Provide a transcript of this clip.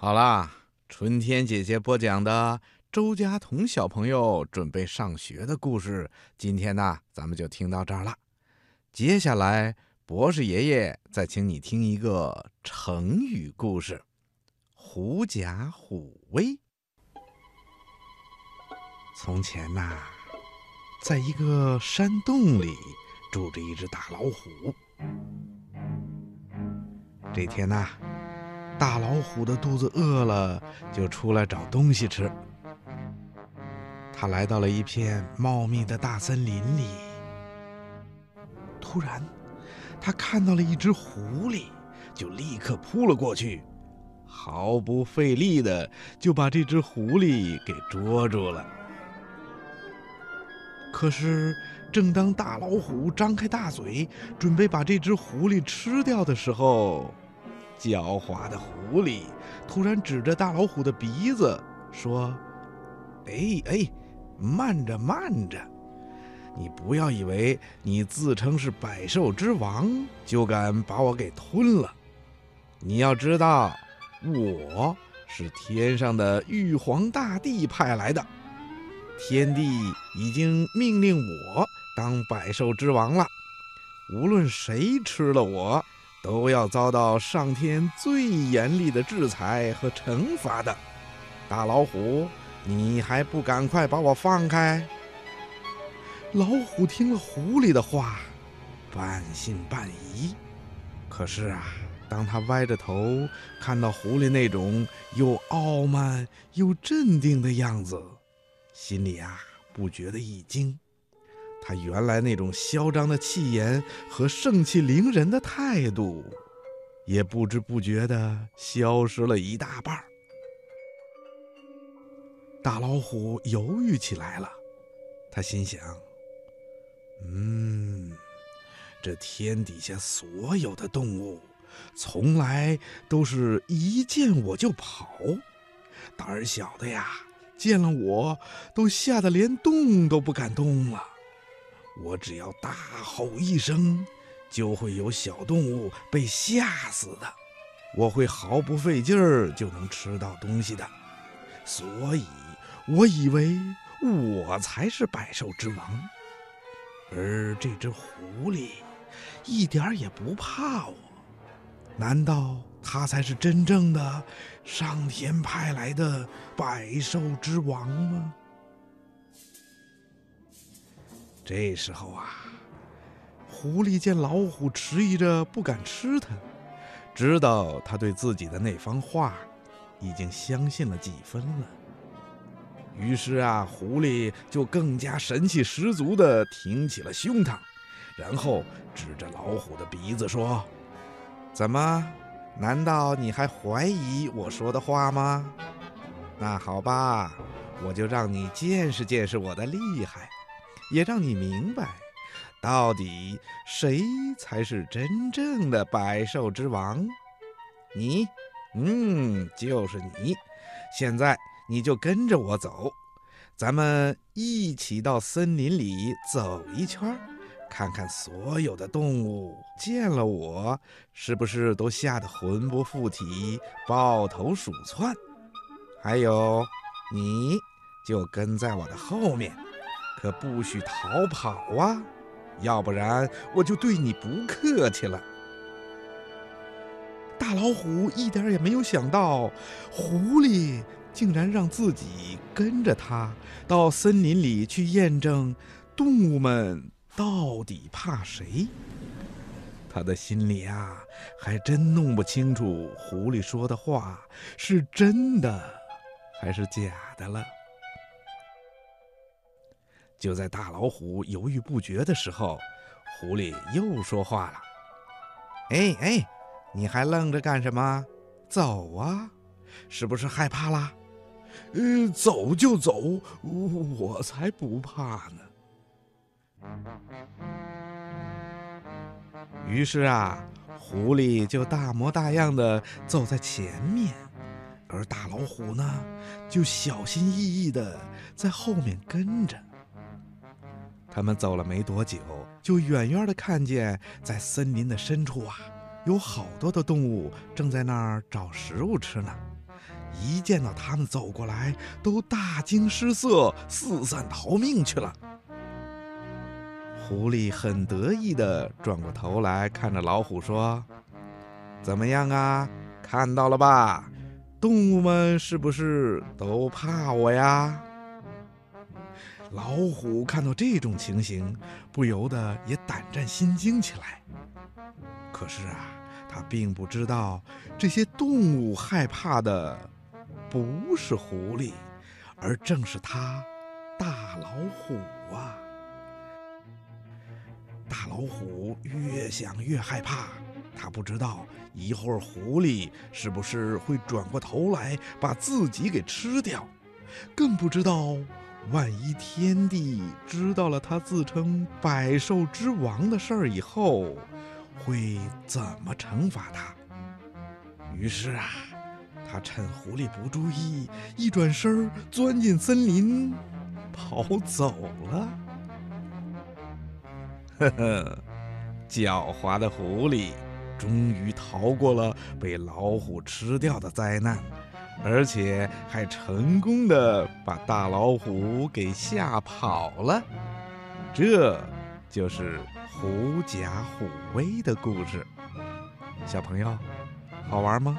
好啦，春天姐姐播讲的周家彤小朋友准备上学的故事，今天呢，咱们就听到这儿了。接下来，博士爷爷再请你听一个成语故事：狐假虎威。从前呐，在一个山洞里住着一只大老虎。这天呐，大老虎的肚子饿了，就出来找东西吃。他来到了一片茂密的大森林里，突然，他看到了一只狐狸，就立刻扑了过去，毫不费力的就把这只狐狸给捉住了。可是，正当大老虎张开大嘴，准备把这只狐狸吃掉的时候，狡猾的狐狸突然指着大老虎的鼻子说：“哎哎，慢着慢着！你不要以为你自称是百兽之王，就敢把我给吞了。你要知道，我是天上的玉皇大帝派来的。”天帝已经命令我当百兽之王了，无论谁吃了我，都要遭到上天最严厉的制裁和惩罚的。大老虎，你还不赶快把我放开！老虎听了狐狸的话，半信半疑。可是啊，当他歪着头看到狐狸那种又傲慢又镇定的样子，心里啊，不觉得一惊，他原来那种嚣张的气焰和盛气凌人的态度，也不知不觉的消失了一大半。大老虎犹豫起来了，他心想：“嗯，这天底下所有的动物，从来都是一见我就跑，胆儿小的呀。”见了我都吓得连动都不敢动了。我只要大吼一声，就会有小动物被吓死的。我会毫不费劲儿就能吃到东西的。所以，我以为我才是百兽之王。而这只狐狸一点儿也不怕我。难道？他才是真正的上天派来的百兽之王吗？这时候啊，狐狸见老虎迟疑着不敢吃它，知道他对自己的那番话已经相信了几分了。于是啊，狐狸就更加神气十足地挺起了胸膛，然后指着老虎的鼻子说：“怎么？”难道你还怀疑我说的话吗？那好吧，我就让你见识见识我的厉害，也让你明白，到底谁才是真正的百兽之王。你，嗯，就是你。现在你就跟着我走，咱们一起到森林里走一圈。看看所有的动物见了我，是不是都吓得魂不附体、抱头鼠窜？还有，你就跟在我的后面，可不许逃跑啊！要不然我就对你不客气了。大老虎一点也没有想到，狐狸竟然让自己跟着他到森林里去验证动物们。到底怕谁？他的心里啊，还真弄不清楚狐狸说的话是真的还是假的了。就在大老虎犹豫不决的时候，狐狸又说话了：“哎哎，你还愣着干什么？走啊！是不是害怕啦？呃，走就走，我才不怕呢。”于是啊，狐狸就大模大样的走在前面，而大老虎呢，就小心翼翼的在后面跟着。他们走了没多久，就远远的看见，在森林的深处啊，有好多的动物正在那儿找食物吃呢。一见到他们走过来，都大惊失色，四散逃命去了。狐狸很得意地转过头来看着老虎说：“怎么样啊？看到了吧？动物们是不是都怕我呀？”老虎看到这种情形，不由得也胆战心惊起来。可是啊，他并不知道这些动物害怕的不是狐狸，而正是他大老虎啊！大老虎越想越害怕，他不知道一会儿狐狸是不是会转过头来把自己给吃掉，更不知道。万一天帝知道了他自称百兽之王的事儿以后，会怎么惩罚他？于是啊，他趁狐狸不注意，一转身钻进森林，跑走了。呵呵，狡猾的狐狸终于逃过了被老虎吃掉的灾难。而且还成功的把大老虎给吓跑了，这就是狐假虎威的故事。小朋友，好玩吗？